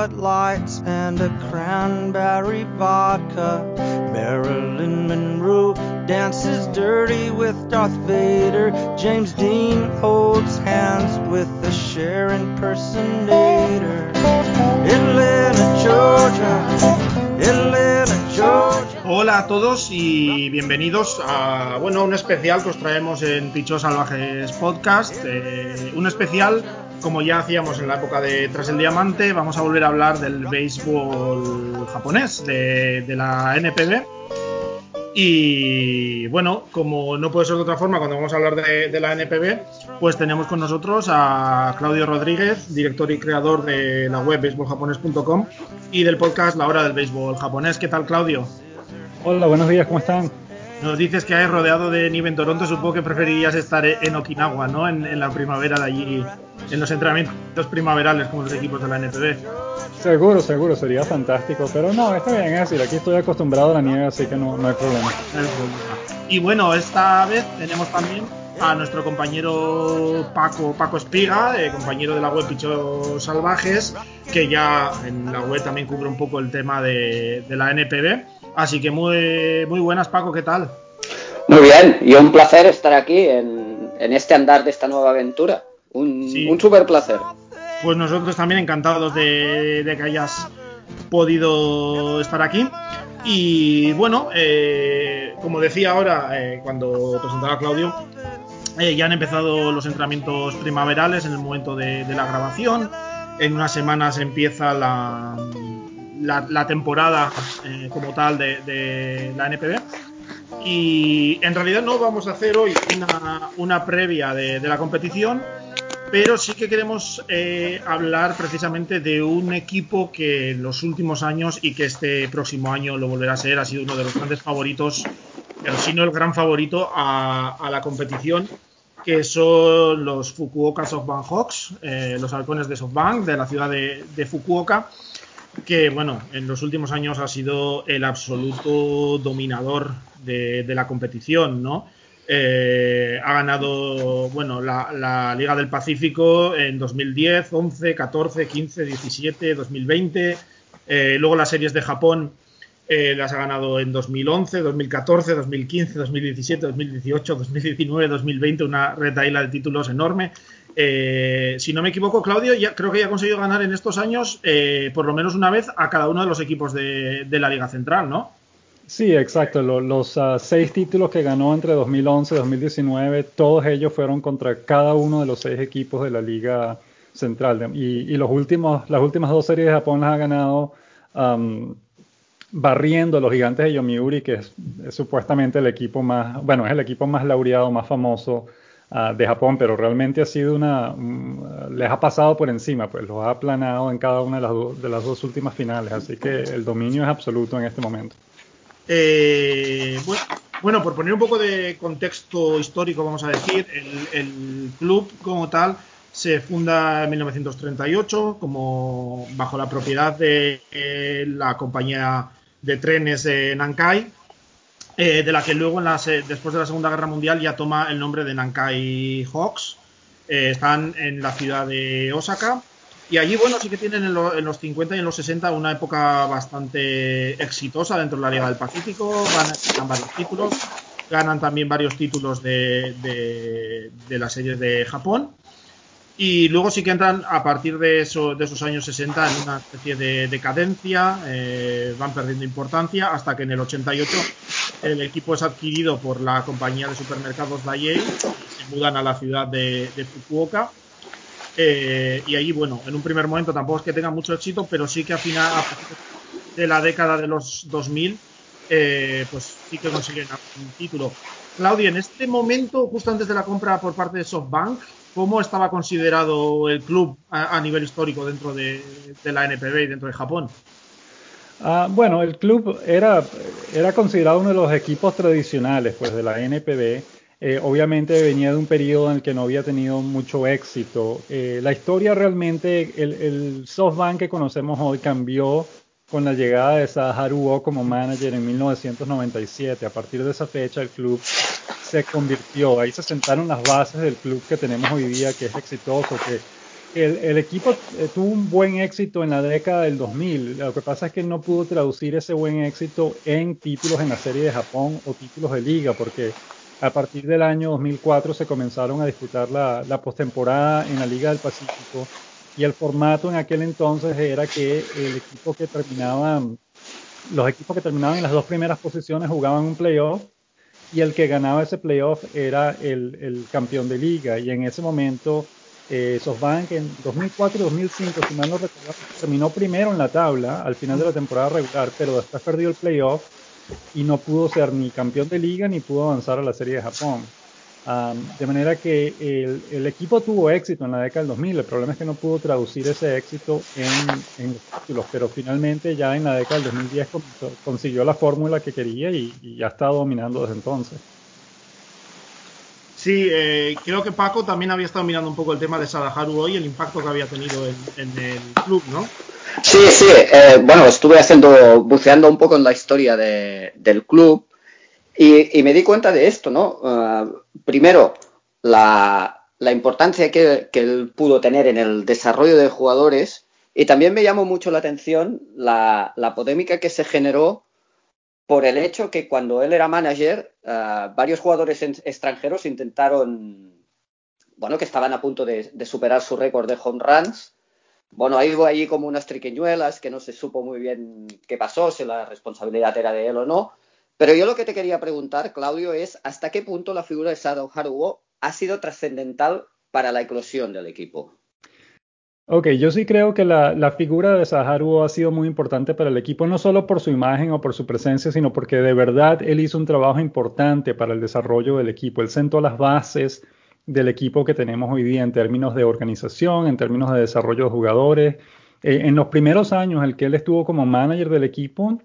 And a cranberry vodka. Marilyn Monroe dances dirty with Darth Vader. James Dean holds hands with. Hola a todos y bienvenidos a bueno un especial que os traemos en Pichos Salvajes Podcast. Eh, un especial como ya hacíamos en la época de Tras el Diamante, vamos a volver a hablar del béisbol japonés, de, la NPB. Y bueno, como no puede ser de otra forma, cuando vamos a hablar de, de, la NPB, pues tenemos con nosotros a Claudio Rodríguez, director y creador de la web baseballjaponés.com y del podcast La Hora del Béisbol Japonés. ¿Qué tal, Claudio? Hola, buenos días, ¿cómo están? Nos dices que hay rodeado de nieve en Toronto, supongo que preferirías estar en Okinawa, ¿no? En, en, la primavera de allí, en los entrenamientos primaverales como los equipos de la NPB. Seguro, seguro, sería fantástico, pero no, está bien, es decir, aquí estoy acostumbrado a la nieve, así que no, no hay problema. Y bueno, esta vez tenemos también a nuestro compañero Paco, Paco Espiga, eh, compañero de la web Pichos Salvajes, que ya en la web también cubre un poco el tema de, de la NPB. Así que muy, muy buenas, Paco, ¿qué tal? Muy bien, y un placer estar aquí en, en este andar de esta nueva aventura. Un, sí. un súper placer. Pues nosotros también encantados de, de, que hayas podido estar aquí. Y bueno, eh, como decía ahora, eh, cuando presentaba a Claudio, eh, ya han empezado los entrenamientos primaverales en el momento de, de la grabación. En unas semanas empieza la, la, la temporada eh, como tal de, de, la NPB. Y en realidad no vamos a hacer hoy una, una previa de, de, la competición, pero sí que queremos eh, hablar precisamente de un equipo que en los últimos años y que este próximo año lo volverá a ser, ha sido uno de los grandes favoritos, pero si no el gran favorito a, a la competición, que son los Fukuoka SoftBank Hawks, eh, los halcones de SoftBank de la ciudad de, de Fukuoka que bueno, en los últimos años ha sido el absoluto dominador de, de la competición, ¿no? Eh, ha ganado, bueno, la, la, Liga del Pacífico en 2010, 11, 14, 15, 17, 2020. Eh, luego las series de Japón eh, las ha ganado en 2011, 2014, 2015, 2017, 2018, 2019, 2020, una retaila de títulos enorme. Eh, si no me equivoco, Claudio, creo que ya ha conseguido ganar en estos años eh, por lo menos una vez a cada uno de los equipos de, la Liga Central, ¿no? Sí, exacto. Los, uh, seis títulos que ganó entre 2011 y 2019, todos ellos fueron contra cada uno de los seis equipos de la Liga Central. Y, los últimos, las últimas dos series de Japón las ha ganado barriendo a los gigantes de Yomiuri, que es, es, supuestamente el equipo más, bueno, es el equipo más laureado, más famoso uh, de Japón, pero realmente ha sido una, um, les ha pasado por encima, pues los ha aplanado en cada una de las, de las dos últimas finales, así que el dominio es absoluto en este momento. Eh, bueno, por poner un poco de contexto histórico, vamos a decir, el, el club como tal se funda en 1938 como bajo la propiedad de eh, la compañía de trenes de Nankai, eh, de la que luego en la, después de la Segunda Guerra Mundial ya toma el nombre de Nankai Hawks. Eh, están en la ciudad de Osaka. Y allí, bueno, sí que tienen en, en, los 50 y en los 60 una época bastante exitosa dentro de la Liga del Pacífico. Ganan varios títulos. Ganan también varios títulos de las series de Japón. Y luego sí que entran a partir de, eso, de esos años 60 en una especie de decadencia, eh, van perdiendo importancia hasta que en el 88 el equipo es adquirido por la compañía de supermercados Daiei, se mudan a la ciudad de, Fukuoka. Eh, y allí, bueno, en un primer momento tampoco es que tenga mucho éxito, pero sí que a final de la década de los 2000, eh, pues sí que consiguen un título. Claudia, en este momento, justo antes de la compra por parte de SoftBank, ¿Cómo estaba considerado el club a, nivel histórico dentro de, de, la NPB y dentro de Japón? Uh, bueno, el club era, era considerado uno de los equipos tradicionales pues, de la NPB. Eh, obviamente venía de un periodo en el que no había tenido mucho éxito. Eh, la historia realmente, el, el SoftBank que conocemos hoy cambió con la llegada de Saharu O como manager en 1997. A partir de esa fecha el club se convirtió, ahí se sentaron las bases del club que tenemos hoy día, que es exitoso, que el, equipo eh, tuvo un buen éxito en la década del 2000. Lo que pasa es que no pudo traducir ese buen éxito en títulos en la Serie de Japón o títulos de liga, porque a partir del año 2004 se comenzaron a disputar la, la postemporada en la Liga del Pacífico y el formato en aquel entonces era que el equipo que terminaba, los equipos que terminaban en las dos primeras posiciones jugaban un playoff y el que ganaba ese playoff era el, el campeón de liga y en ese momento eh, SoftBank en 2004 y 2005, si mal no recuerdo, terminó primero en la tabla al final de la temporada regular, pero después perdió el playoff y no pudo ser ni campeón de liga ni pudo avanzar a la Serie de Japón. de manera que el, equipo tuvo éxito en la década del 2000, el problema es que no pudo traducir ese éxito en, en títulos, pero finalmente ya en la década del 2010 consiguió la fórmula que quería y, y ya está dominando desde entonces. Sí, eh, creo que Paco también había estado mirando un poco el tema de Sadaharu hoy, el impacto que había tenido en, el club, ¿no? Sí, sí. Eh, bueno, estuve haciendo, buceando un poco en la historia del club y, me di cuenta de esto, ¿no? Ah, primero, la, importancia que, él pudo tener en el desarrollo de jugadores y también me llamó mucho la atención la, la polémica que se generó por el hecho que cuando él era manager, eh, varios jugadores extranjeros intentaron, bueno, que estaban a punto de, superar su récord de home runs. Bueno, ahí hubo ahí como unas triqueñuelas que no se supo muy bien qué pasó, si la responsabilidad era de él o no. Pero yo lo que te quería preguntar, Claudio, es hasta qué punto la figura de Sado Haruo ha sido trascendental para la eclosión del equipo. Ok, yo sí creo que la, figura de Saharu ha sido muy importante para el equipo, no solo por su imagen o por su presencia, sino porque de verdad él hizo un trabajo importante para el desarrollo del equipo. Él sentó las bases del equipo que tenemos hoy día en términos de organización, en términos de desarrollo de jugadores. Eh, en los primeros años, el que él estuvo como manager del equipo,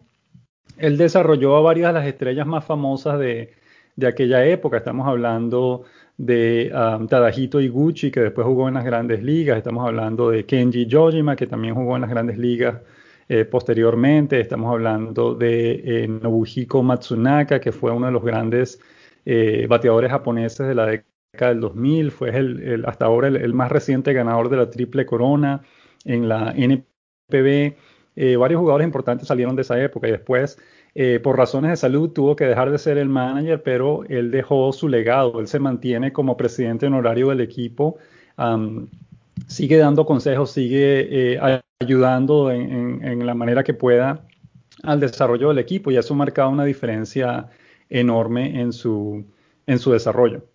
él desarrolló a varias de las estrellas más famosas de, de aquella época. Estamos hablando de um, Tadahito Iguchi, que después jugó en las grandes ligas. Estamos hablando de Kenji Yojima, que también jugó en las grandes ligas eh, posteriormente. Estamos hablando de eh, Nobuhiko Matsunaka, que fue uno de los grandes eh, bateadores japoneses de la década del 2000. Fue el, hasta ahora el, más reciente ganador de la triple corona en la NPB. varios jugadores importantes salieron de esa época y después eh, por razones de salud tuvo que dejar de ser el manager, pero él dejó su legado, él se mantiene como presidente honorario del equipo, sigue dando consejos, sigue eh, ayudando en, la manera que pueda al desarrollo del equipo y eso ha marcado una diferencia enorme en su, en su desarrollo.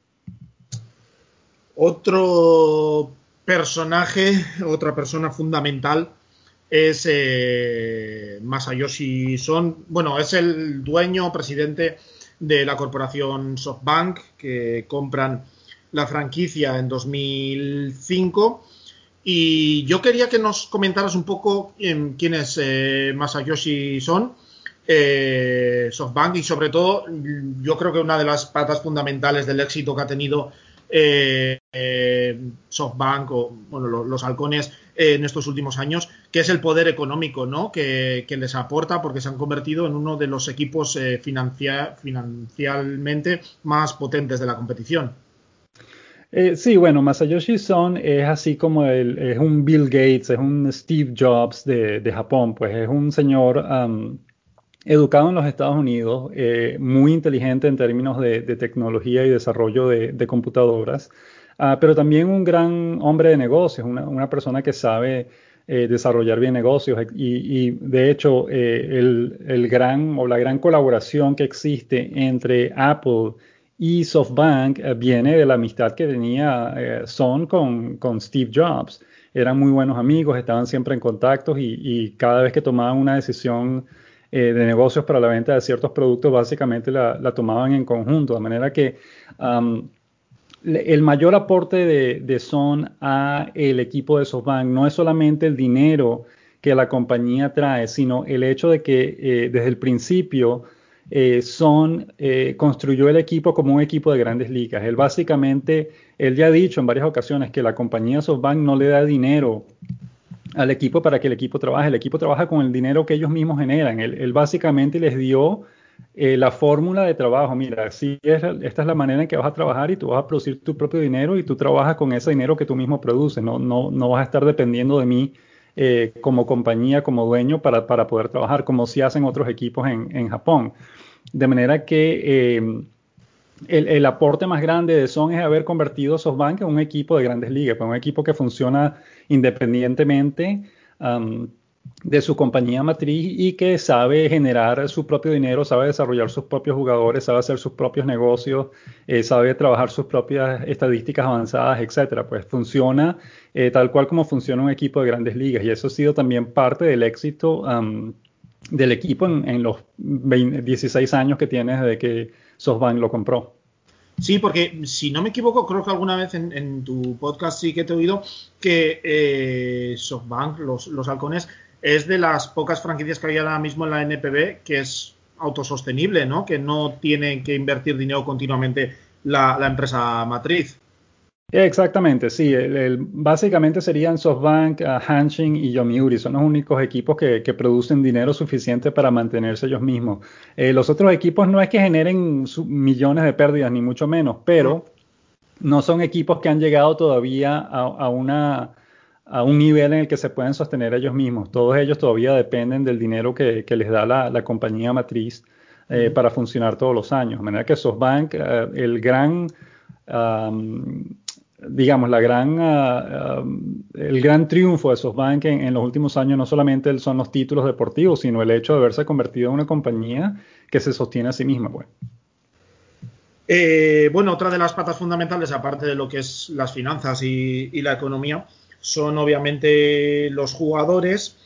Otro personaje, otra persona fundamental es eh, Masayoshi Son. Bueno, es el dueño, presidente de la corporación SoftBank, que compran la franquicia en 2005. Y yo quería que nos comentaras un poco quién es eh, Masayoshi Son, eh, SoftBank, y sobre todo, yo creo que una de las patas fundamentales del éxito que ha tenido eh, SoftBank o bueno, los halcones en estos últimos años, que es el poder económico ¿no? que, les aporta porque se han convertido en uno de los equipos eh, financieramente más potentes de la competición. Eh, sí, bueno, Masayoshi Son es así como es un Bill Gates, es un Steve Jobs de, Japón, pues es un señor educado en los Estados Unidos, eh, muy inteligente en términos de, tecnología y desarrollo de computadoras. Ah, pero también un gran hombre de negocios, una, persona que sabe eh, desarrollar bien negocios y, de hecho eh, el, gran o la gran colaboración que existe entre Apple y SoftBank eh, viene de la amistad que tenía Son con, con, Steve Jobs. Eran muy buenos amigos, estaban siempre en contacto y, cada vez que tomaban una decisión de negocios para la venta de ciertos productos, básicamente la, tomaban en conjunto, de manera que el mayor aporte de, Son a el equipo de SoftBank no es solamente el dinero que la compañía trae, sino el hecho de que eh, desde el principio eh, Son eh, construyó el equipo como un equipo de grandes ligas. Él básicamente, él ya ha dicho en varias ocasiones que la compañía SoftBank no le da dinero al equipo para que el equipo trabaje. El equipo trabaja con el dinero que ellos mismos generan. Él, él básicamente les dio eh, la fórmula de trabajo. Mira, si es, esta es la manera en que vas a trabajar y tú vas a producir tu propio dinero y tú trabajas con ese dinero que tú mismo produces. No, no, no vas a estar dependiendo de mí eh, como compañía, como dueño para, para, poder trabajar, como si hacen otros equipos en, en Japón. De manera que eh, el, el, aporte más grande de Son es haber convertido SoftBank en un equipo de grandes ligas, pues un equipo que funciona independientemente. De su compañía matriz y que sabe generar su propio dinero, sabe desarrollar sus propios jugadores, sabe hacer sus propios negocios, eh, sabe trabajar sus propias estadísticas avanzadas, etcétera. Pues funciona eh, tal cual como funciona un equipo de grandes ligas y eso ha sido también parte del éxito del equipo en, los 20, 16 años que tiene desde que SoftBank lo compró. Sí, porque si no me equivoco, creo que alguna vez en, en tu podcast sí que te he oído que eh, SoftBank, los, los halcones, es de las pocas franquicias que hay ahora mismo en la NPB que es autosostenible, ¿no? Que no tiene que invertir dinero continuamente la, empresa matriz. Exactamente, sí. Básicamente serían SoftBank, uh, Hanshin y Yomiuri. Son los únicos equipos que, producen dinero suficiente para mantenerse ellos mismos. Eh, los otros equipos no es que generen millones de pérdidas, ni mucho menos, pero no son equipos que han llegado todavía a una a un nivel en el que se pueden sostener ellos mismos. Todos ellos todavía dependen del dinero que, que les da la, la, compañía matriz eh, para funcionar todos los años. De manera que SoftBank, uh, el gran, um, digamos, la gran, uh, um, el gran triunfo de SoftBank en, en, los últimos años no solamente son los títulos deportivos, sino el hecho de haberse convertido en una compañía que se sostiene a sí misma. Pues. Eh, bueno, otra de las patas fundamentales, aparte de lo que es las finanzas y, y la economía, son obviamente los jugadores.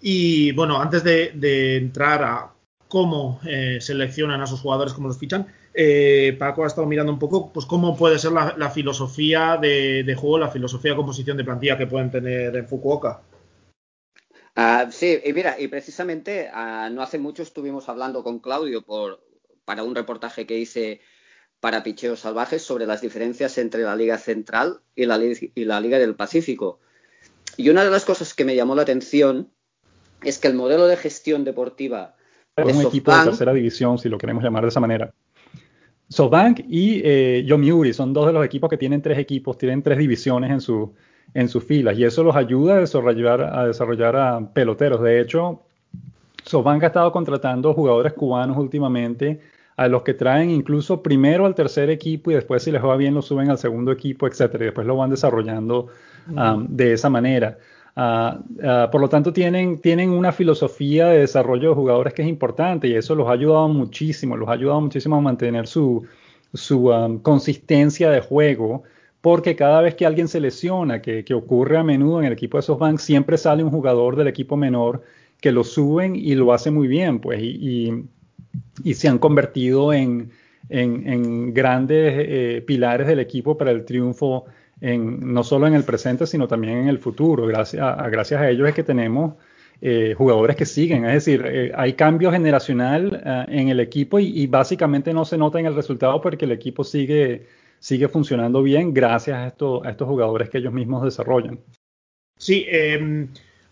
Y bueno, antes de, entrar a cómo eh, seleccionan a esos jugadores, cómo los fichan, eh, Paco ha estado mirando un poco pues cómo puede ser la, filosofía de, juego, la filosofía de composición de plantilla que pueden tener en Fukuoka. Uh, sí, y mira, y precisamente uh, no hace mucho estuvimos hablando con Claudio por, para un reportaje que hice para Picheos Salvajes sobre las diferencias entre la Liga Central y la, y la Liga del Pacífico. Y una de las cosas que me llamó la atención es que el modelo de gestión deportiva es de un SoftBank, equipo de tercera división, si lo queremos llamar de esa manera. SoftBank y eh, Yomiuri son dos de los equipos que tienen tres equipos, tienen tres divisiones en, su, en sus filas y eso los ayuda a desarrollar, a desarrollar a peloteros. De hecho, SoftBank ha estado contratando jugadores cubanos últimamente a los que traen incluso primero al tercer equipo y después si les va bien lo suben al segundo equipo, etcétera, y después lo van desarrollando um, de esa manera. Uh, uh, por lo tanto, tienen, tienen una filosofía de desarrollo de jugadores que es importante y eso los ha ayudado muchísimo, los ha ayudado muchísimo a mantener su, su um, consistencia de juego, porque cada vez que alguien se lesiona, que, que, ocurre a menudo en el equipo de SoftBank, siempre sale un jugador del equipo menor que lo suben y lo hace muy bien, pues, y, y y se han convertido en, en, en grandes eh, pilares del equipo para el triunfo en, no solo en el presente, sino también en el futuro. Gracias a, gracias a ellos es que tenemos eh, jugadores que siguen. Es decir, eh, hay cambio generacional uh, en el equipo y, y, básicamente no se nota en el resultado porque el equipo sigue, sigue funcionando bien gracias a, esto, a estos jugadores que ellos mismos desarrollan. Sí, eh,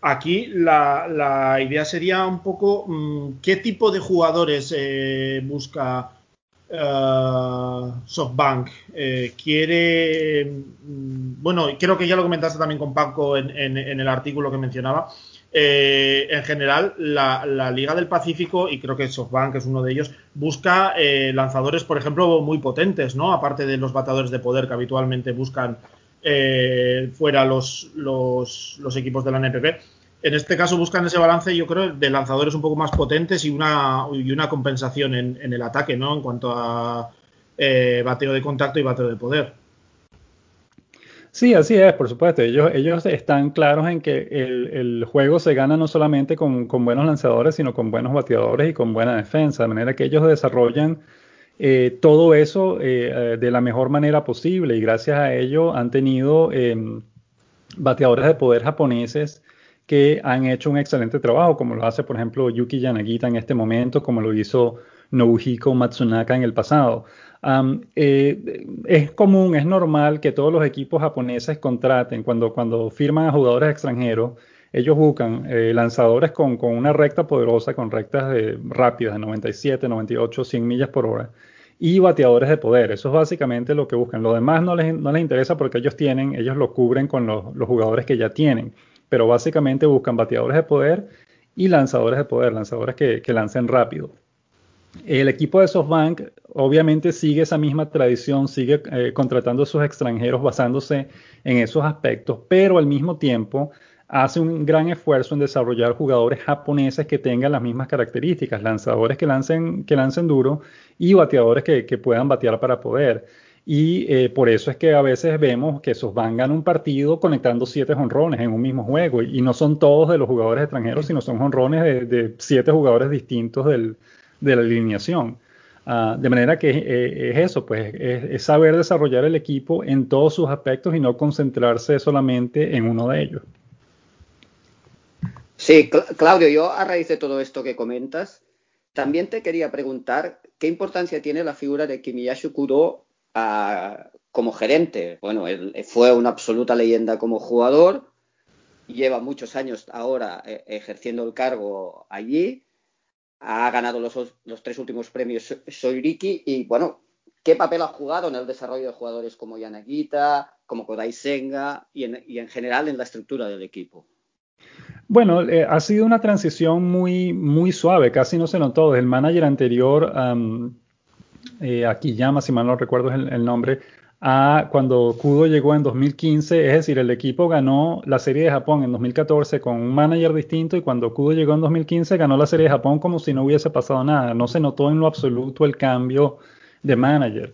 Aquí la, idea sería un poco mmm, qué tipo de jugadores eh, busca uh, SoftBank. Eh, quiere, mmm, bueno, creo que ya lo comentaste también con Paco en, el artículo que mencionaba. En general, la, Liga del Pacífico, y creo que SoftBank es uno de ellos, busca lanzadores, por ejemplo, muy potentes, ¿no? Aparte de los batadores de poder que habitualmente buscan eh, fuera los, los, los, equipos de la NPP. En este caso buscan ese balance, yo creo, de lanzadores un poco más potentes y una, compensación en, en el ataque, ¿no? En cuanto a eh, bateo de contacto y bateo de poder. Sí, así es, por supuesto. Ellos, están claros en que el, juego se gana no solamente con, buenos lanzadores, sino con buenos bateadores y con buena defensa, de manera que ellos desarrollan eh, todo eso eh, de la mejor manera posible y gracias a ello han tenido bateadores de poder japoneses que han hecho un excelente trabajo, como lo hace por ejemplo Yuki Yanagita en este momento, como lo hizo Nobuhiko Matsunaka en el pasado. Um, es común, es normal que todos los equipos japoneses contraten, cuando, cuando firman a jugadores extranjeros, ellos buscan eh, lanzadores con, una recta poderosa, con rectas de, rápidas de 97, 98, 100 millas por hora y bateadores de poder. Eso es básicamente lo que buscan. Lo demás no les, no les interesa porque ellos tienen, ellos lo cubren con los, jugadores que ya tienen. Pero básicamente buscan bateadores de poder y lanzadores de poder, lanzadores que, lancen rápido. El equipo de SoftBank obviamente sigue esa misma tradición, sigue eh, contratando a sus extranjeros basándose en esos aspectos, pero al mismo tiempo hace un gran esfuerzo en desarrollar jugadores japoneses que tengan las mismas características, lanzadores que lancen, que lancen duro y bateadores que, puedan batear para poder. Y eh, por eso es que a veces vemos que esos van ganan un partido conectando siete jonrones en un mismo juego. Y no son todos de los jugadores extranjeros, sino son jonrones de, siete jugadores distintos de la alineación. Ah, de manera que eh, es eso, pues es, saber desarrollar el equipo en todos sus aspectos y no concentrarse solamente en uno de ellos. Sí, Claudio, yo a raíz de todo esto que comentas, también te quería preguntar qué importancia tiene la figura de Kimiyashi Kudo como gerente. Bueno, él fue una absoluta leyenda como jugador, lleva muchos años ahora eh, ejerciendo el cargo allí, ha ganado los, tres últimos premios Soiriki y bueno, ¿qué papel ha jugado en el desarrollo de jugadores como Yanagita, como Kodai Senga y en general en la estructura del equipo? Bueno, eh, ha sido una transición muy, muy suave, casi no se notó. El manager anterior, eh, llama, si mal no recuerdo el, nombre, a cuando Kudo llegó en 2015, es decir, el equipo ganó la Serie de Japón en 2014 con un manager distinto y cuando Kudo llegó en 2015 ganó la Serie de Japón como si no hubiese pasado nada. No se notó en lo absoluto el cambio de manager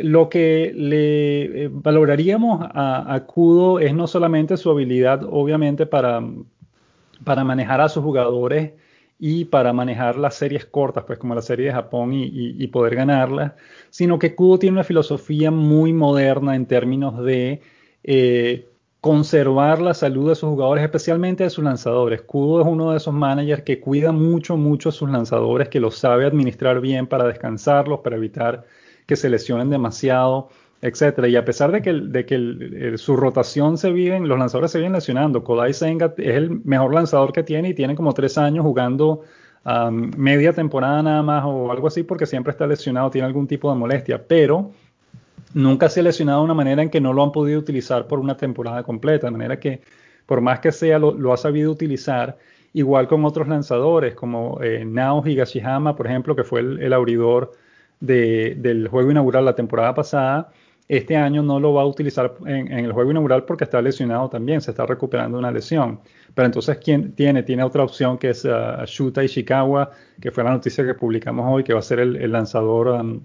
lo que le eh, valoraríamos a, Kudo es no solamente su habilidad, obviamente, para, para manejar a sus jugadores y para manejar las series cortas, pues como la serie de Japón y, poder ganarlas, sino que Kudo tiene una filosofía muy moderna en términos de eh, conservar la salud de sus jugadores, especialmente de sus lanzadores. Kudo es uno de esos managers que cuida mucho, mucho a sus lanzadores, que los sabe administrar bien para descansarlos, para evitar que se lesionen demasiado, etcétera. Y a pesar de que, de que su rotación se vive, los lanzadores se vienen lesionando. Kodai Senga es el mejor lanzador que tiene y tiene como tres años jugando media temporada nada más o algo así porque siempre está lesionado, tiene algún tipo de molestia, pero nunca se ha lesionado de una manera en que no lo han podido utilizar por una temporada completa, de manera que por más que sea lo, ha sabido utilizar, igual con otros lanzadores como eh, Nao Higashihama, por ejemplo, que fue el abridor del juego inaugural la temporada pasada. Este año no lo va a utilizar en, el juego inaugural porque está lesionado también, se está recuperando una lesión. Pero entonces, ¿quién tiene? Tiene otra opción que es uh, Shuta Ishikawa, que fue la noticia que publicamos hoy, que va a ser el, lanzador um,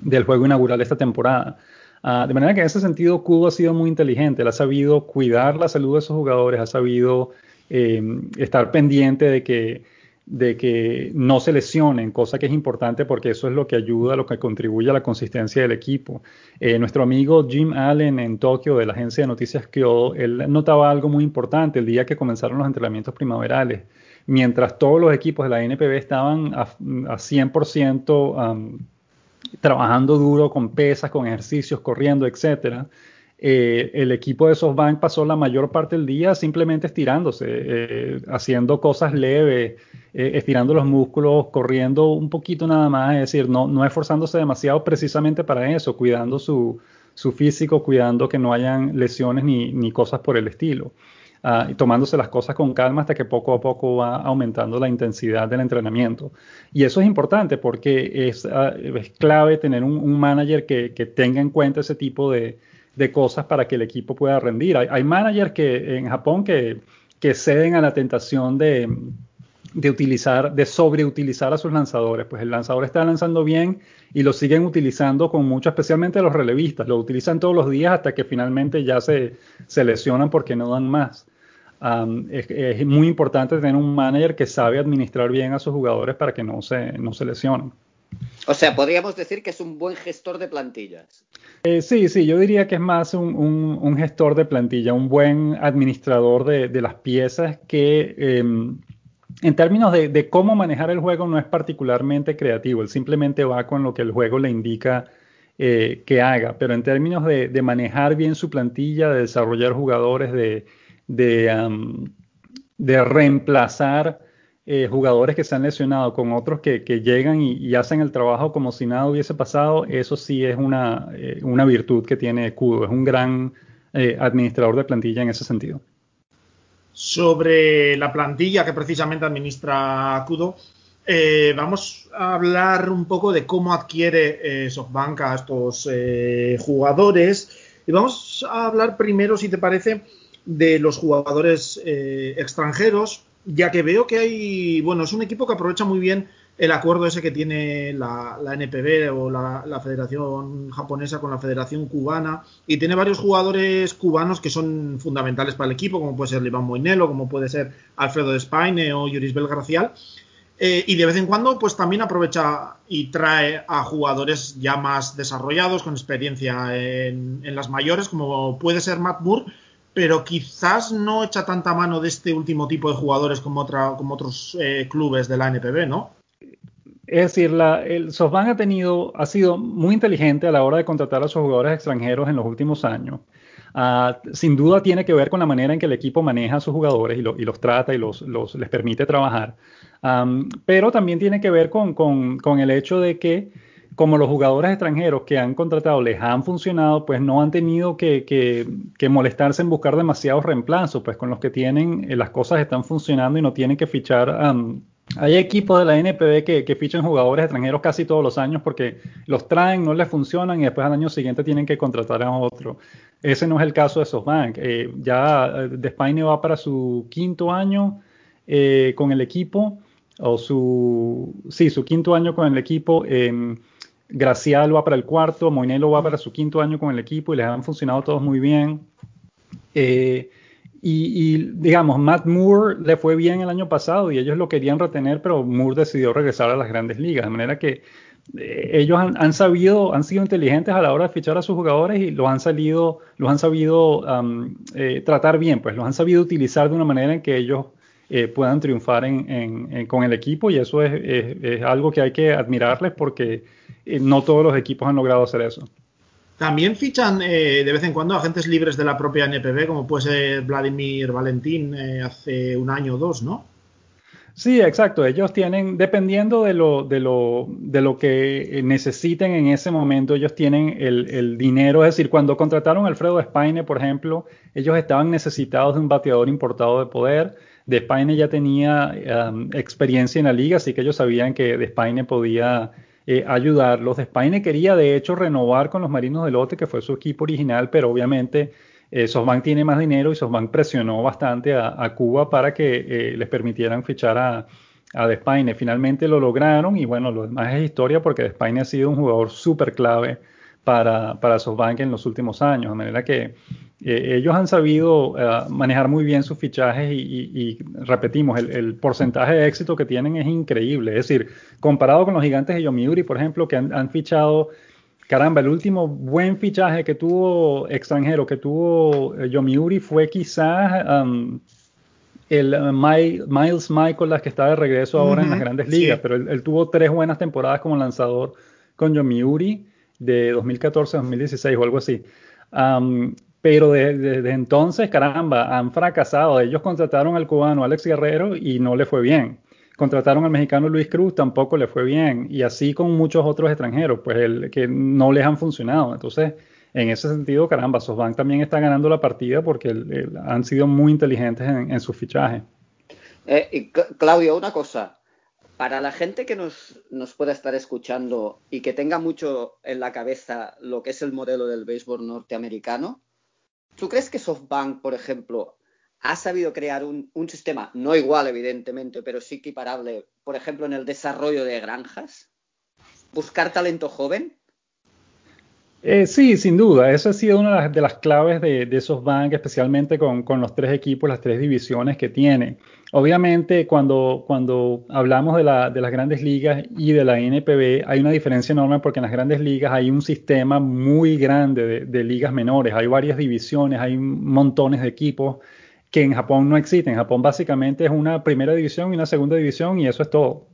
del juego inaugural esta temporada. Uh, de manera que en ese sentido, Kubo ha sido muy inteligente. Él ha sabido cuidar la salud de sus jugadores, ha sabido eh, estar pendiente de que de que no se lesionen, cosa que es importante porque eso es lo que ayuda, lo que contribuye a la consistencia del equipo. Eh, nuestro amigo Jim Allen en Tokio de la agencia de noticias Kyoto, él notaba algo muy importante el día que comenzaron los entrenamientos primaverales. Mientras todos los equipos de la NPB estaban a, 100% trabajando duro con pesas, con ejercicios, corriendo, etcétera, eh, el equipo de SoftBank pasó la mayor parte del día simplemente estirándose, eh, haciendo cosas leves, eh, estirando los músculos, corriendo un poquito nada más, es decir, no, no esforzándose demasiado precisamente para eso, cuidando su, físico, cuidando que no hayan lesiones ni, cosas por el estilo. Ah, y tomándose las cosas con calma hasta que poco a poco va aumentando la intensidad del entrenamiento. Y eso es importante porque es, ah, clave tener un, manager que, tenga en cuenta ese tipo de, de cosas para que el equipo pueda rendir. Hay, managers que en Japón que, ceden a la tentación de, utilizar, de sobreutilizar a sus lanzadores. Pues el lanzador está lanzando bien y lo siguen utilizando con mucho, especialmente los relevistas. Lo utilizan todos los días hasta que finalmente ya se, se lesionan porque no dan más. es, muy importante tener un manager que sabe administrar bien a sus jugadores para que no se, no se lesionen. O sea, podríamos decir que es un buen gestor de plantillas. Eh, sí, sí, yo diría que es más un, gestor de plantilla, un buen administrador de, las piezas que em, en términos de, cómo manejar el juego no es particularmente creativo, él simplemente va con lo que el juego le indica eh, que haga, pero en términos de, manejar bien su plantilla, de desarrollar jugadores, de, de reemplazar eh, jugadores que se han lesionado con otros que, llegan y, hacen el trabajo como si nada hubiese pasado, eso sí es una, eh, una virtud que tiene Kudo. Es un gran eh, administrador de plantilla en ese sentido. Sobre la plantilla que precisamente administra Kudo, vamos a hablar un poco de cómo adquiere SoftBank a estos jugadores. Y vamos a hablar primero, si te parece, de los jugadores extranjeros ya que veo que hay, bueno, es un equipo que aprovecha muy bien el acuerdo ese que tiene la, NPB o la, Federación Japonesa con la Federación Cubana y tiene varios jugadores cubanos que son fundamentales para el equipo, como puede ser Iván Moinelo, como puede ser Alfredo Despaine o Yuris Belgracial. Eh, y de vez en cuando, pues también aprovecha y trae a jugadores ya más desarrollados, con experiencia en, en las mayores, como puede ser Matt Moore, pero quizás no echa tanta mano de este último tipo de jugadores como, otra, como otros eh, clubes de la NPB, ¿no? Es decir, la, el SoftBank ha tenido, ha sido muy inteligente a la hora de contratar a sus jugadores extranjeros en los últimos años. Uh, sin duda tiene que ver con la manera en que el equipo maneja a sus jugadores y, lo, y los trata y los, los, les permite trabajar. Pero también tiene que ver con el hecho de que como los jugadores extranjeros que han contratado les han funcionado, pues no han tenido que, molestarse en buscar demasiados reemplazos, pues con los que tienen eh, las cosas están funcionando y no tienen que fichar. hay equipos de la NPB que, fichan jugadores extranjeros casi todos los años porque los traen, no les funcionan y después al año siguiente tienen que contratar a otro. Ese no es el caso de SoftBank. Eh, ya eh, Despaine va para su quinto año con el equipo, o su, sí, su quinto año con el equipo. Eh, Gracial va para el cuarto, Moinelo va para su quinto año con el equipo y les han funcionado todos muy bien. Eh, y, digamos, Matt Moore le fue bien el año pasado y ellos lo querían retener, pero Moore decidió regresar a las grandes ligas. De manera que eh, ellos han, sabido, han sido inteligentes a la hora de fichar a sus jugadores y los han salido, los han sabido eh, tratar bien, pues los han sabido utilizar de una manera en que ellos puedan triunfar con el equipo y eso es algo que hay que admirarles porque no todos los equipos han logrado hacer eso. También fichan eh, de vez en cuando agentes libres de la propia NPB, como puede ser Vladimir Valentín eh, hace un año o dos, ¿no? Sí, exacto. Ellos tienen, dependiendo de lo, de lo, de lo que necesiten en ese momento, ellos tienen el, dinero. Es decir, cuando contrataron a Alfredo Espaine, por ejemplo, ellos estaban necesitados de un bateador importado de poder. Despaine ya tenía um, experiencia en la liga, así que ellos sabían que Despaine podía eh, ayudarlos. Spaine quería de hecho renovar con los Marinos de Lote, que fue su equipo original, pero obviamente eh, SoftBank tiene más dinero y SoftBank presionó bastante a, Cuba para que eh, les permitieran fichar a, a Despaine. Finalmente lo lograron y bueno, lo demás es historia porque Despaine ha sido un jugador súper clave para, para SoftBank en los últimos años, de manera que eh, ellos han sabido eh, manejar muy bien sus fichajes y, repetimos, el, porcentaje de éxito que tienen es increíble. Es decir, comparado con los gigantes de Yomiuri, por ejemplo, que han, fichado, caramba, el último buen fichaje que tuvo extranjero, que tuvo eh, Yomiuri fue quizás um, el Miles Michael, que está de regreso ahora en las grandes ligas, pero él, tuvo tres buenas temporadas como lanzador con Yomiuri de 2014 2016 o algo así. Pero desde entonces, caramba, han fracasado. Ellos contrataron al cubano Alex Guerrero y no le fue bien. Contrataron al mexicano Luis Cruz, tampoco le fue bien. Y así con muchos otros extranjeros, pues el, que no les han funcionado. Entonces, en ese sentido, caramba, SoftBank también está ganando la partida porque han sido muy inteligentes en, su fichaje. Eh, Claudio, una cosa. Para la gente que nos, nos pueda estar escuchando y que tenga mucho en la cabeza lo que es el modelo del béisbol norteamericano, ¿Tú crees que SoftBank, por ejemplo, ha sabido crear un, sistema, no igual evidentemente, pero sí equiparable, por ejemplo, en el desarrollo de granjas? ¿Buscar talento joven? Eh, sí, sin duda. Esa ha sido una de las, claves de, de SoftBank, especialmente con, los tres equipos, las tres divisiones que tiene. Obviamente, cuando, cuando hablamos de, la, de, las grandes ligas y de la NPB, hay una diferencia enorme porque en las grandes ligas hay un sistema muy grande de, ligas menores. Hay varias divisiones, hay montones de equipos que en Japón no existen. En Japón básicamente es una primera división y una segunda división y eso es todo.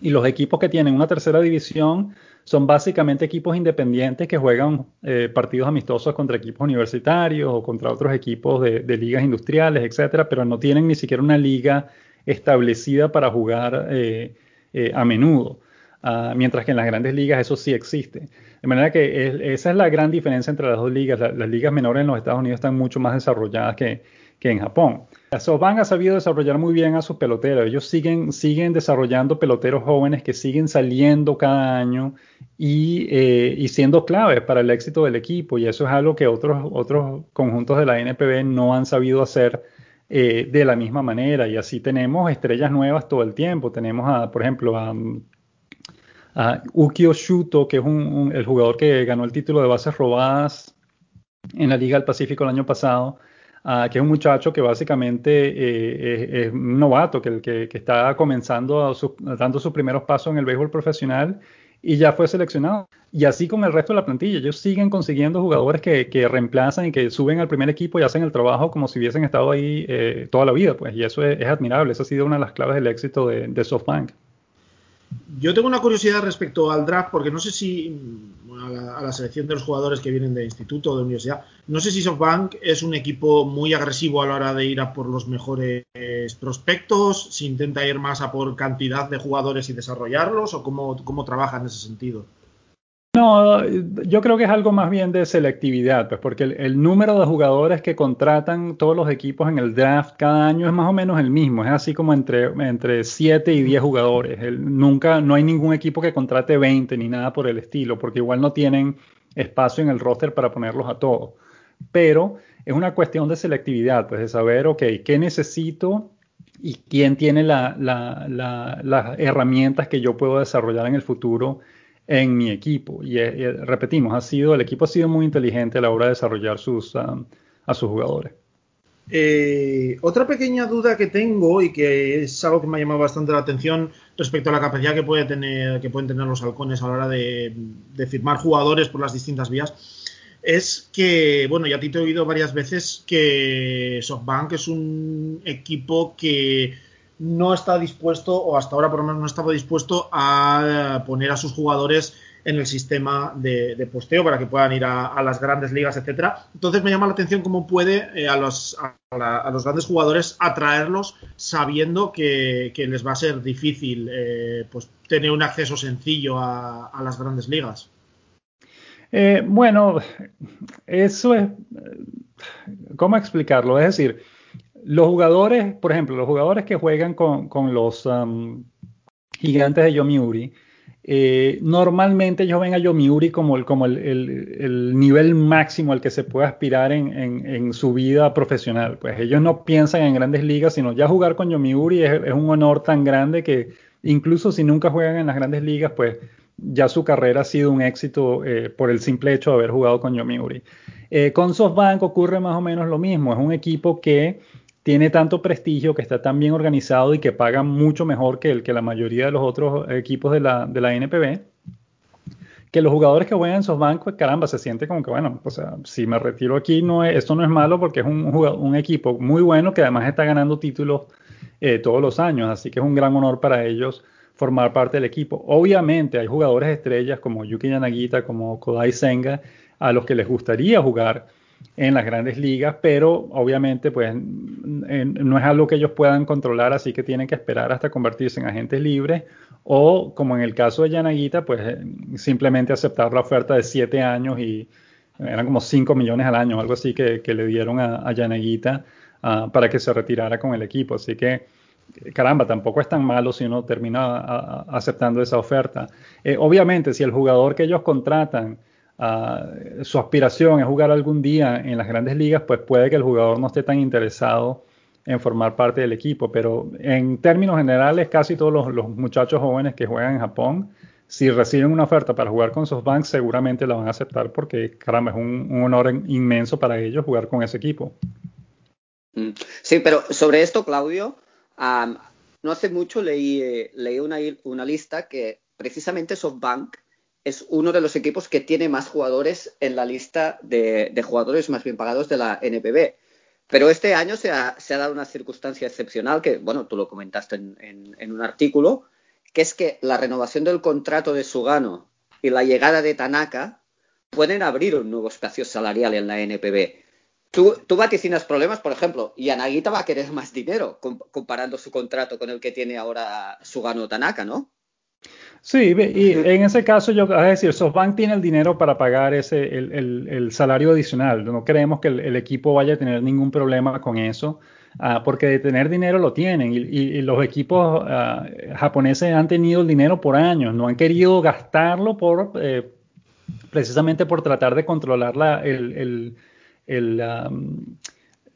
Y los equipos que tienen una tercera división son básicamente equipos independientes que juegan eh, partidos amistosos contra equipos universitarios o contra otros equipos de, ligas industriales, etcétera, pero no tienen ni siquiera una liga establecida para jugar eh, eh, a menudo. Ah, mientras que en las grandes ligas eso sí existe. De manera que esa es la gran diferencia entre las dos ligas. las ligas menores en los Estados Unidos están mucho más desarrolladas que, que en Japón. SoftBank ha sabido desarrollar muy bien a sus peloteros. Ellos siguen, siguen desarrollando peloteros jóvenes que siguen saliendo cada año y, eh, y, siendo claves para el éxito del equipo. Y eso es algo que otros, otros conjuntos de la NPB no han sabido hacer eh, de la misma manera. Y así tenemos estrellas nuevas todo el tiempo. Tenemos, a, por ejemplo, a, a Ukio Shuto, que es el jugador que ganó el título de bases robadas en la Liga del Pacífico el año pasado que es un muchacho que básicamente eh, es, un novato, que, está comenzando, dando sus primeros pasos en el béisbol profesional y ya fue seleccionado. Y así con el resto de la plantilla, ellos siguen consiguiendo jugadores que, reemplazan y que suben al primer equipo y hacen el trabajo como si hubiesen estado ahí eh, toda la vida, pues, y eso es, admirable, esa ha sido una de las claves del éxito de SoftBank. Yo tengo una curiosidad respecto al draft, porque no sé si a la, selección de los jugadores que vienen de instituto o de universidad, no sé si SoftBank es un equipo muy agresivo a la hora de ir a por los mejores prospectos, si intenta ir más a por cantidad de jugadores y desarrollarlos, o cómo, cómo trabaja en ese sentido. No, yo creo que es algo más bien de selectividad, pues porque el, número de jugadores que contratan todos los equipos en el draft cada año es más o menos el mismo, es así como entre, entre 7 y 10 jugadores. nunca, no hay ningún equipo que contrate 20 ni nada por el estilo, porque igual no tienen espacio en el roster para ponerlos a todos. Pero es una cuestión de selectividad, pues de saber, ok, ¿qué necesito y quién tiene las herramientas que yo puedo desarrollar en el futuro? En mi equipo. Y, eh, repetimos, ha sido, el equipo ha sido muy inteligente a la hora de desarrollar sus, um, a sus jugadores. Eh, otra pequeña duda que tengo y que es algo que me ha llamado bastante la atención respecto a la capacidad que, puede tener, que pueden tener los halcones a la hora de, firmar jugadores por las distintas vías es que, bueno, ya te he oído varias veces que SoftBank es un equipo que no está dispuesto, o hasta ahora por lo menos no estaba dispuesto a poner a sus jugadores en el sistema de, posteo para que puedan ir a, las grandes ligas, etcétera. Entonces me llama la atención cómo puede eh, a, los, a, los, grandes jugadores atraerlos sabiendo que, les va a ser difícil eh, pues tener un acceso sencillo a, las grandes ligas. Eh, bueno, eso es, ¿cómo explicarlo? Es decir, los jugadores, por ejemplo, los jugadores que juegan con, los um, gigantes de Yomiuri, eh, normalmente ellos ven a Yomiuri como, el, como el, nivel máximo al que se puede aspirar en, su vida profesional. Pues ellos no piensan en grandes ligas, sino ya jugar con Yomiuri es, es un honor tan grande que incluso si nunca juegan en las grandes ligas, pues ya su carrera ha sido un éxito eh, por el simple hecho de haber jugado con Yomiuri. Eh, con SoftBank ocurre más o menos lo mismo. Es un equipo que tiene tanto prestigio, que está tan bien organizado y que paga mucho mejor que, el, que la mayoría de los otros equipos de la, de la NPB, que los jugadores que juegan en SoftBank, pues caramba, se siente como que, bueno, o sea, si me retiro aquí, no esto no es malo porque es un, un equipo muy bueno que además está ganando títulos eh, todos los años, así que es un gran honor para ellos formar parte del equipo. Obviamente hay jugadores estrellas como Yuki Yanagita, como Kodai Senga, a los que les gustaría jugar en las grandes ligas, pero obviamente pues no es algo que ellos puedan controlar, así que tienen que esperar hasta convertirse en agentes libres o como en el caso de Yanaguita, pues eh, simplemente aceptar la oferta de siete años y eran como 5 millones al año, algo así que, le dieron a, a Yanaguita ah, para que se retirara con el equipo, así que caramba, tampoco es tan malo si uno termina aceptando esa oferta. Eh, obviamente, si el jugador que ellos contratan su aspiración es jugar algún día en las grandes ligas, pues puede que el jugador no esté tan interesado en formar parte del equipo. Pero en términos generales, casi todos los, muchachos jóvenes que juegan en Japón, si reciben una oferta para jugar con SoftBank, seguramente la van a aceptar porque, caramba, es un, honor inmenso para ellos jugar con ese equipo. Mm. Sí, pero sobre esto, Claudio, no hace mucho leí, eh, leí una, una lista que precisamente SoftBank es uno de los equipos que tiene más jugadores en la lista de, jugadores más bien pagados de la NPB. Pero este año se ha, dado una circunstancia excepcional que, bueno, tú lo comentaste en, un artículo, que es que la renovación del contrato de Sugano y la llegada de Tanaka pueden abrir un nuevo espacio salarial en la NPB. Tú, tú vaticinas problemas, por ejemplo, y Anaguita va a querer más dinero comparando su contrato con el que tiene ahora Sugano Tanaka, ¿no? Sí, y en ese caso yo, es decir, SoftBank tiene el dinero para pagar ese, el, salario adicional. No creemos que el, equipo vaya a tener ningún problema con eso, ah, porque de tener dinero lo tienen. Y, los equipos ah, japoneses han tenido el dinero por años, no han querido gastarlo por eh, precisamente por tratar de controlar la, el,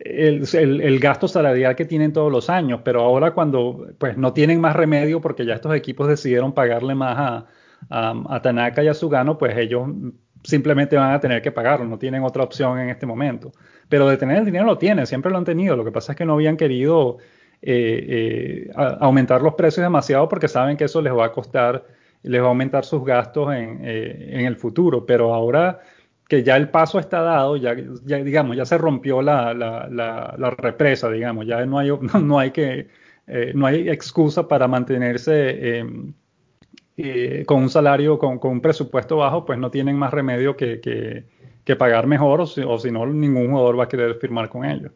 el, gasto salarial que tienen todos los años, pero ahora cuando pues no tienen más remedio porque ya estos equipos decidieron pagarle más a, a, Tanaka y a Sugano, pues ellos simplemente van a tener que pagarlo, no tienen otra opción en este momento. Pero de tener el dinero lo tienen, siempre lo han tenido, lo que pasa es que no habían querido eh, eh, aumentar los precios demasiado porque saben que eso les va a costar, les va a aumentar sus gastos en, eh, en el futuro, pero ahora que ya el paso está dado, ya, digamos, ya se rompió la, la, represa, digamos, ya no hay, no, hay que, eh, no hay excusa para mantenerse em, eh, con un salario, con, un presupuesto bajo, pues no tienen más remedio que, que, pagar mejor o si, o si, no, ningún jugador va a querer firmar con ellos.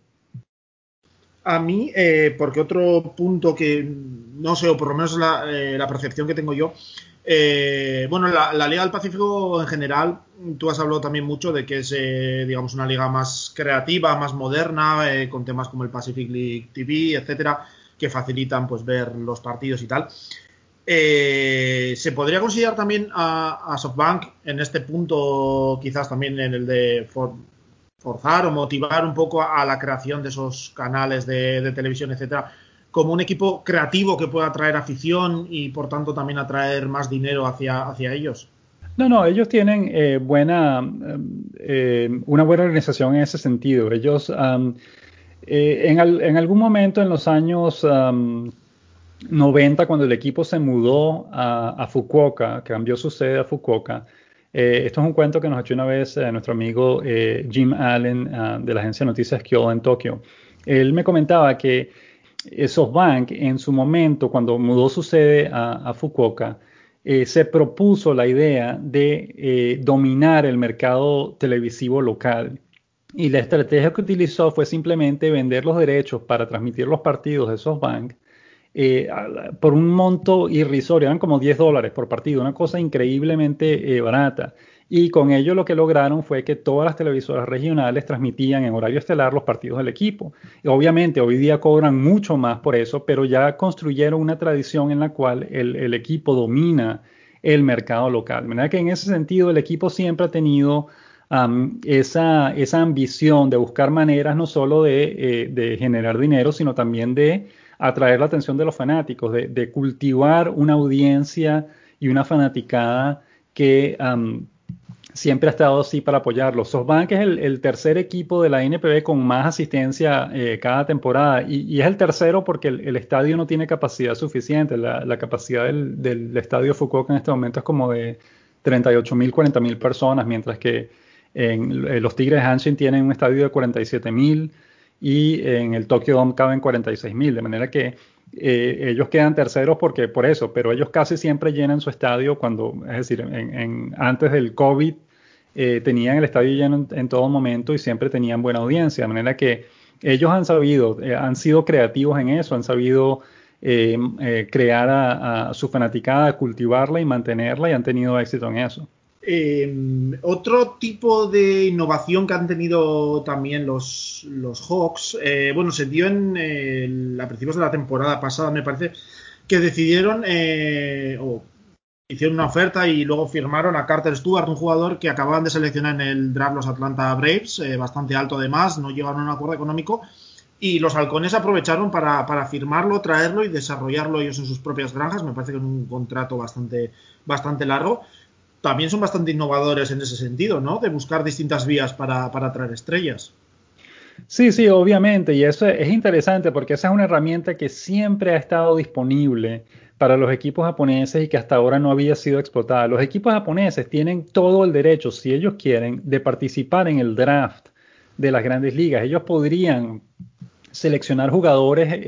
A mí, eh, porque otro punto que no sé, o por lo menos la, la percepción que tengo yo, eh, bueno, la, Liga del Pacífico en general, tú has hablado también mucho de que es, eh, digamos, una liga más creativa, más moderna, eh, con temas como el Pacific League TV, etcétera, que facilitan pues ver los partidos y tal. se podría considerar también a, SoftBank en este punto, quizás también en el de forzar o motivar un poco a, la creación de esos canales de televisión, etcétera, como un equipo creativo que pueda atraer afición y por tanto también atraer más dinero hacia, hacia ellos. No, no, ellos tienen eh, buena, eh, una buena organización en ese sentido. Ellos, eh, en, algún momento en los años 90, cuando el equipo se mudó a, Fukuoka, cambió su sede a Fukuoka, esto es un cuento que nos echó una vez nuestro amigo Jim Allen ah, de la agencia de noticias Kyoto en Tokio. Él me comentaba que SoftBank en su momento, cuando mudó su sede a, Fukuoka, eh, se propuso la idea de eh, dominar el mercado televisivo local. Y la estrategia que utilizó fue simplemente vender los derechos para transmitir los partidos de SoftBank eh, por un monto irrisorio, eran como 10 dólares por partido, una cosa increíblemente barata y con ello lo que lograron fue que todas las televisoras regionales transmitían en horario estelar los partidos del equipo. Y obviamente hoy día cobran mucho más por eso, pero ya construyeron una tradición en la cual el, equipo domina el mercado local. De manera que en ese sentido el equipo siempre ha tenido esa, esa, ambición de buscar maneras no solo de, eh, de, generar dinero, sino también de atraer la atención de los fanáticos, de, cultivar una audiencia y una fanaticada que siempre ha estado así para apoyarlo. SoftBank es el, tercer equipo de la NPB con más asistencia eh, cada temporada y, es el tercero porque el, estadio no tiene capacidad suficiente. La, capacidad del, estadio Fukuoka en este momento es como de 38 mil, 40 mil personas, mientras que en, eh, los Tigres de Hanshin tienen un estadio de 47 mil y en el Tokyo Dome caben 46 mil, de manera que eh, ellos quedan terceros porque por eso, pero ellos casi siempre llenan su estadio cuando, es decir, en, antes del COVID eh, tenían el estadio lleno en, todo momento y siempre tenían buena audiencia, de manera que ellos han sabido, eh, han sido creativos en eso, han sabido crear a, su fanaticada, cultivarla y mantenerla y han tenido éxito en eso. Em, otro tipo de innovación que han tenido también los, los Hawks, eh, bueno, se dio en a principios de la temporada pasada, me parece, que decidieron eh, o hicieron una oferta y luego firmaron a Carter Stewart, un jugador que acababan de seleccionar en el draft los Atlanta Braves, eh, bastante alto además, no llegaron a un acuerdo económico. Y los halcones aprovecharon para, para, firmarlo, traerlo y desarrollarlo ellos en sus propias granjas. Me parece que es un contrato bastante, bastante largo también son bastante innovadores en ese sentido, ¿no? De buscar distintas vías para, para atraer estrellas. Sí, sí, obviamente, y eso es interesante porque esa es una herramienta que siempre ha estado disponible para los equipos japoneses y que hasta ahora no había sido explotada. Los equipos japoneses tienen todo el derecho, si ellos quieren, de participar en el draft de las grandes ligas. Ellos podrían seleccionar jugadores eh,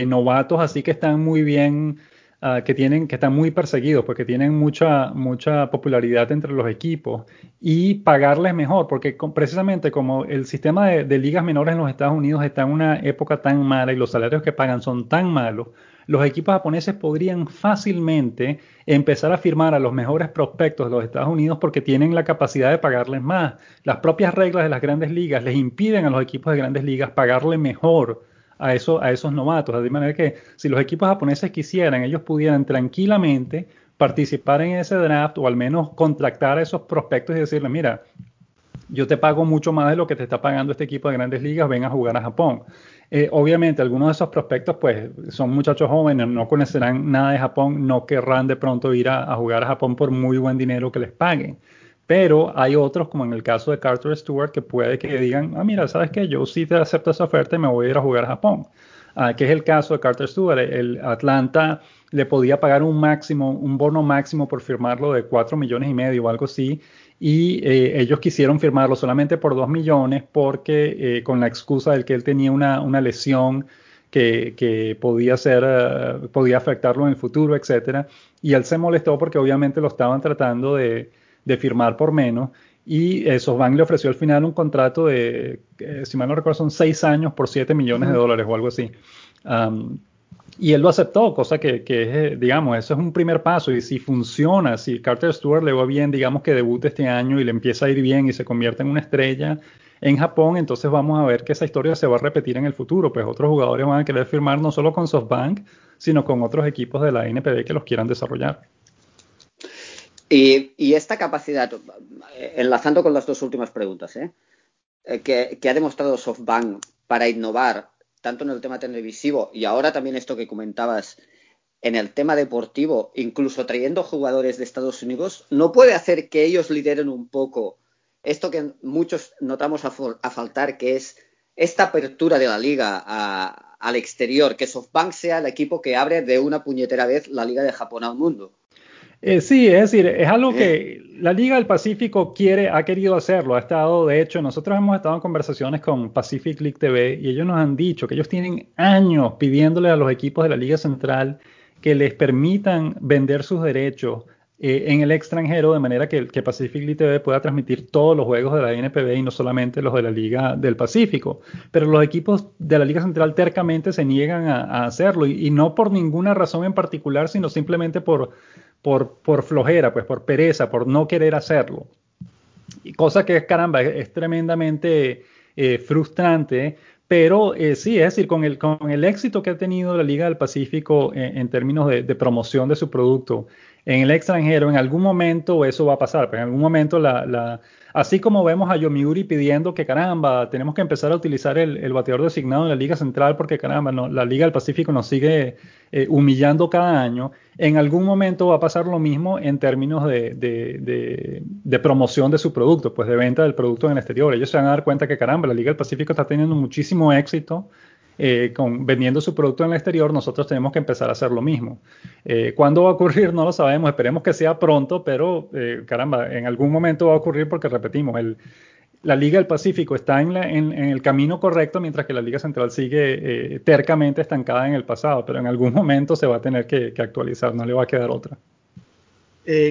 eh, novatos así que están muy bien Ah, que tienen que están muy perseguidos porque tienen mucha mucha popularidad entre los equipos y pagarles mejor porque precisamente como el sistema de, ligas menores en los Estados Unidos está en una época tan mala y los salarios que pagan son tan malos los equipos japoneses podrían fácilmente empezar a firmar a los mejores prospectos de los Estados Unidos porque tienen la capacidad de pagarles más. Las propias reglas de las grandes ligas les impiden a los equipos de grandes ligas pagarle mejor a, eso, a esos novatos. De manera que si los equipos japoneses quisieran, ellos pudieran tranquilamente participar en ese draft o al menos contractar a esos prospectos y decirle, mira, yo te pago mucho más de lo que te está pagando este equipo de grandes ligas, ven a jugar a Japón. Eh, obviamente, algunos de esos prospectos, pues, son muchachos jóvenes, no conocerán nada de Japón, no querrán de pronto ir a, a jugar a Japón por muy buen dinero que les paguen. Pero hay otros, como en el caso de Carter Stewart, que puede que digan, ah, mira, ¿sabes qué? Yo sí te acepto esa oferta y me voy a ir a jugar a Japón. Ah, que es el caso de Carter Stewart. El Atlanta le podía pagar un máximo, un bono máximo por firmarlo de 4 millones y medio o algo así. Y eh, ellos quisieron firmarlo solamente por 2 millones porque eh, con la excusa de que él tenía una, una lesión que, que, podía ser, uh, podía afectarlo en el futuro, etcétera. Y él se molestó porque obviamente lo estaban tratando de, de firmar por menos. Y eh, SoftBank le ofreció al final un contrato de, eh, si mal no recuerdo, son seis años por 7 millones de dólares o algo así. y él lo aceptó, cosa que, que, digamos, eso es un primer paso. Y si funciona, si Carter Stewart le va bien, digamos que debute este año y le empieza a ir bien y se convierte en una estrella en Japón, entonces vamos a ver que esa historia se va a repetir en el futuro. Pues otros jugadores van a querer firmar no solo con SoftBank, sino con otros equipos de la NPB que los quieran desarrollar. Y, esta capacidad, enlazando con las dos últimas preguntas, ¿eh? Eh, que, ha demostrado SoftBank para innovar tanto en el tema televisivo y ahora también esto que comentabas en el tema deportivo, incluso trayendo jugadores de Estados Unidos, no puede hacer que ellos lideren un poco esto que muchos notamos a, faltar, que es esta apertura de la liga al exterior, que SoftBank sea el equipo que abre de una puñetera vez la liga de Japón al mundo. Eh, sí, es decir, es algo que la Liga del Pacífico quiere, ha querido hacerlo, ha estado, de hecho, nosotros hemos estado en conversaciones con Pacific League TV y ellos nos han dicho que ellos tienen años pidiéndole a los equipos de la Liga Central que les permitan vender sus derechos eh, en el extranjero, de manera que, que Pacific League TV pueda transmitir todos los juegos de la NPB y no solamente los de la Liga del Pacífico. Pero los equipos de la Liga Central tercamente se niegan a, hacerlo y no por ninguna razón en particular, sino simplemente por por, por flojera, pues por pereza, por no querer hacerlo. Y cosa que, caramba, es, tremendamente eh, frustrante, pero eh, sí, es decir, con el, con el éxito que ha tenido la Liga del Pacífico en, términos de, promoción de su producto en el extranjero, en algún momento eso va a pasar, pero en algún momento la, la Así como vemos a Yomiuri pidiendo que caramba, tenemos que empezar a utilizar el, bateador designado en la Liga Central porque caramba, la Liga del Pacífico nos sigue eh, humillando cada año. En algún momento va a pasar lo mismo en términos de, de, promoción de su producto, pues de venta del producto en el exterior. Ellos se van a dar cuenta que caramba, la Liga del Pacífico está teniendo muchísimo éxito eh, con, vendiendo su producto en el exterior, nosotros tenemos que empezar a hacer lo mismo. Eh, ¿Cuándo va a ocurrir? No lo sabemos, esperemos que sea pronto, pero eh, caramba, en algún momento va a ocurrir porque repetimos, el, la Liga del Pacífico está en, el camino correcto, mientras que la Liga Central sigue tercamente estancada en el pasado, pero en algún momento se va a tener que, que actualizar, no le va a quedar otra.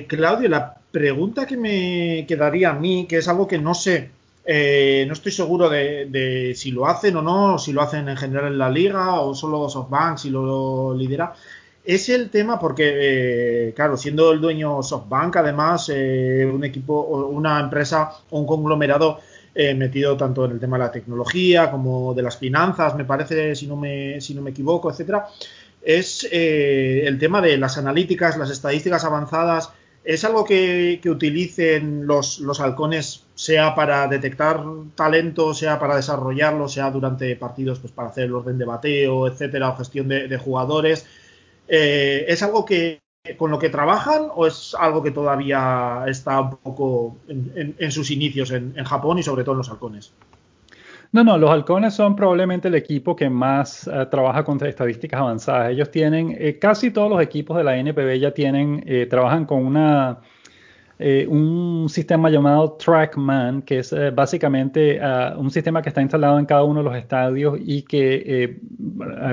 Claudio, la pregunta que me quedaría a mí, que es algo que no sé eh, no estoy seguro de, si lo hacen o no, si lo hacen en general en la liga o solo SoftBank, si lo lidera. Es el tema porque, eh, claro, siendo el dueño SoftBank, además, eh, un equipo, una empresa o un conglomerado metido tanto en el tema de la tecnología como de las finanzas, me parece, si no me, si no me equivoco, etcétera, es el tema de las analíticas, las estadísticas avanzadas ¿Es algo que, utilicen los, halcones, sea para detectar talento, sea para desarrollarlo, sea durante partidos pues, para hacer el orden de bateo, etcétera, o gestión de, jugadores? Eh, ¿Es algo que con lo que trabajan o es algo que todavía está un poco en, sus inicios en, en Japón y sobre todo en los halcones? No, no, los halcones son probablemente el equipo que más eh, trabaja con estadísticas avanzadas. Ellos tienen, eh, casi todos los equipos de la NPB ya tienen, eh, trabajan con una, eh, un sistema llamado TrackMan, que es eh, básicamente ah, un sistema que está instalado en cada uno de los estadios y que eh,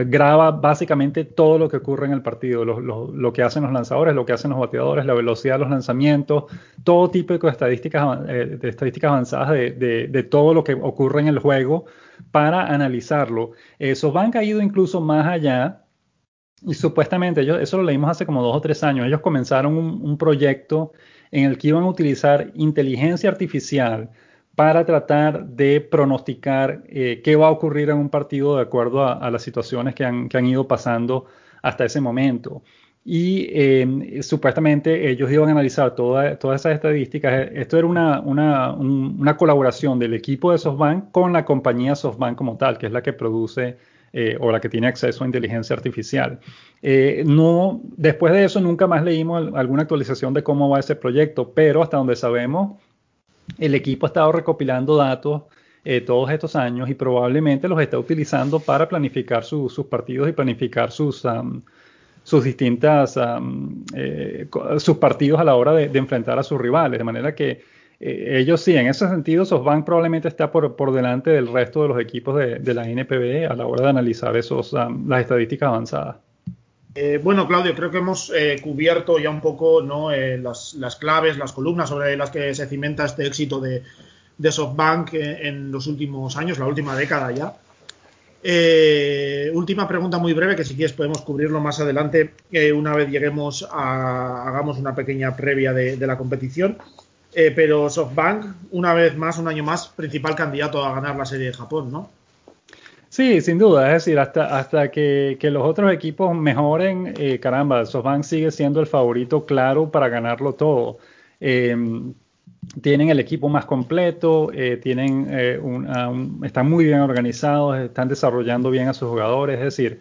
graba básicamente todo lo que ocurre en el partido, lo, que hacen los lanzadores, lo que hacen los bateadores, la velocidad de los lanzamientos, todo tipo de estadísticas, de estadísticas avanzadas de, todo lo que ocurre en el juego para analizarlo. SoftBank ha ido incluso más allá y supuestamente, ellos, eso lo leímos hace como dos o tres años, ellos comenzaron un proyecto en el que iban a utilizar inteligencia artificial para tratar de pronosticar eh, qué va a ocurrir en un partido de acuerdo a, las situaciones que han, ido pasando hasta ese momento. Y em, supuestamente ellos iban a analizar todas esas estadísticas. Esto era una, una, colaboración del equipo de SoftBank con la compañía SoftBank como tal, que es la que produce eh, o la que tiene acceso a inteligencia artificial. Eh, no, después de eso nunca más leímos alguna actualización de cómo va ese proyecto, pero hasta donde sabemos, el equipo ha estado recopilando datos eh, todos estos años y probablemente los está utilizando para planificar sus partidos y planificar sus, sus distintas sus partidos a la hora de enfrentar a sus rivales, de manera que eh, ellos sí, en ese sentido, SoftBank probablemente está por, por delante del resto de los equipos de, de, la NPB a la hora de analizar esos, um, las estadísticas avanzadas. Eh, bueno, Claudio, creo que hemos eh, cubierto ya un poco ¿no? las, las, claves, las columnas sobre las que se cimenta este éxito de, de SoftBank en los últimos años, la última década ya. última pregunta muy breve, que si quieres podemos cubrirlo más adelante una vez lleguemos a, hagamos una pequeña previa de, de la competición. Eh, pero SoftBank, una vez más, un año más, principal candidato a ganar la serie de Japón, ¿no? Sí, sin duda. Es decir, hasta, hasta que, los otros equipos mejoren, eh, caramba, SoftBank sigue siendo el favorito claro para ganarlo todo. Em, tienen el equipo más completo, eh, tienen, están muy bien organizados, están desarrollando bien a sus jugadores. Es decir,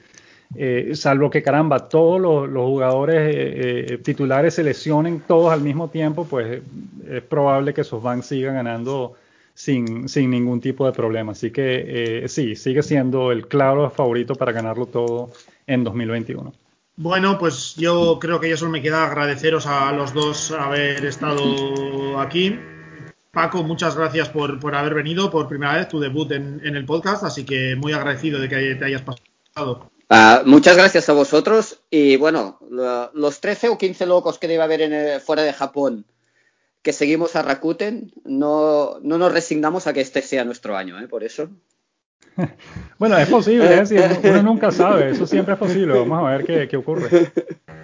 eh, salvo que caramba, todos los, jugadores eh, eh, titulares se lesionen todos al mismo tiempo, pues es probable que SoftBank siga ganando sin, sin ningún tipo de problema. Así que sí, sigue siendo el claro favorito para ganarlo todo en 2021. Bueno, pues yo creo que ya solo me queda agradeceros a los dos haber estado aquí. Paco, muchas gracias por, por haber venido por primera vez, tu debut en, en el podcast, así que muy agradecido de que te hayas pasado. Ah, muchas gracias a vosotros y bueno, los 13 o 15 locos que debe haber en fuera de Japón que seguimos a Rakuten, no, no nos resignamos a que este sea nuestro año, ¿eh? por eso. Bueno, es posible, ¿eh? uno nunca sabe, eso siempre es posible, vamos a ver qué, ocurre.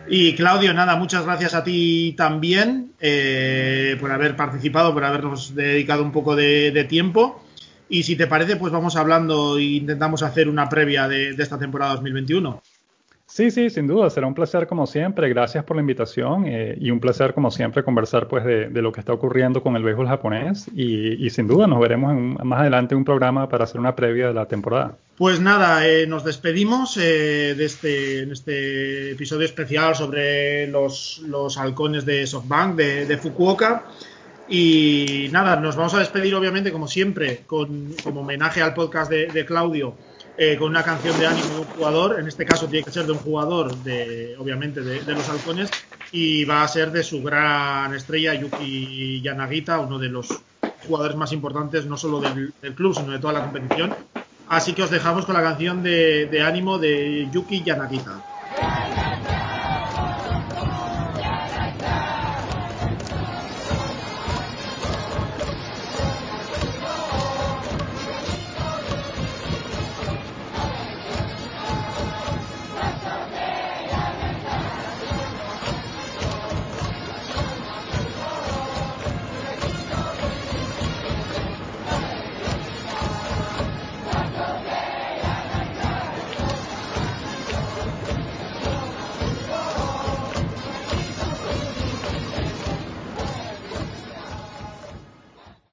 Y Claudio, nada, muchas gracias a ti también eh, por haber participado, por habernos dedicado un poco de tiempo. Y si te parece, pues vamos hablando e intentamos hacer una previa de, esta temporada 2021. Sí, sí, sin duda, será un placer como siempre. Gracias por la invitación eh, y un placer como siempre conversar pues de, lo que está ocurriendo con el béisbol japonés y, sin duda nos veremos más adelante en un programa para hacer una previa de la temporada. Pues nada, eh, nos despedimos eh, de este, en este episodio especial sobre los, halcones de SoftBank de, de Fukuoka. Y nada, nos vamos a despedir obviamente como siempre, con, como homenaje al podcast de, Claudio, eh, con una canción de ánimo de un jugador, en este caso tiene que ser de un jugador, de, obviamente, de, los halcones, y va a ser de su gran estrella, Yuki Yanagita, uno de los jugadores más importantes, no solo del, club, sino de toda la competición. Así que os dejamos con la canción de, de ánimo de Yuki Yanagita.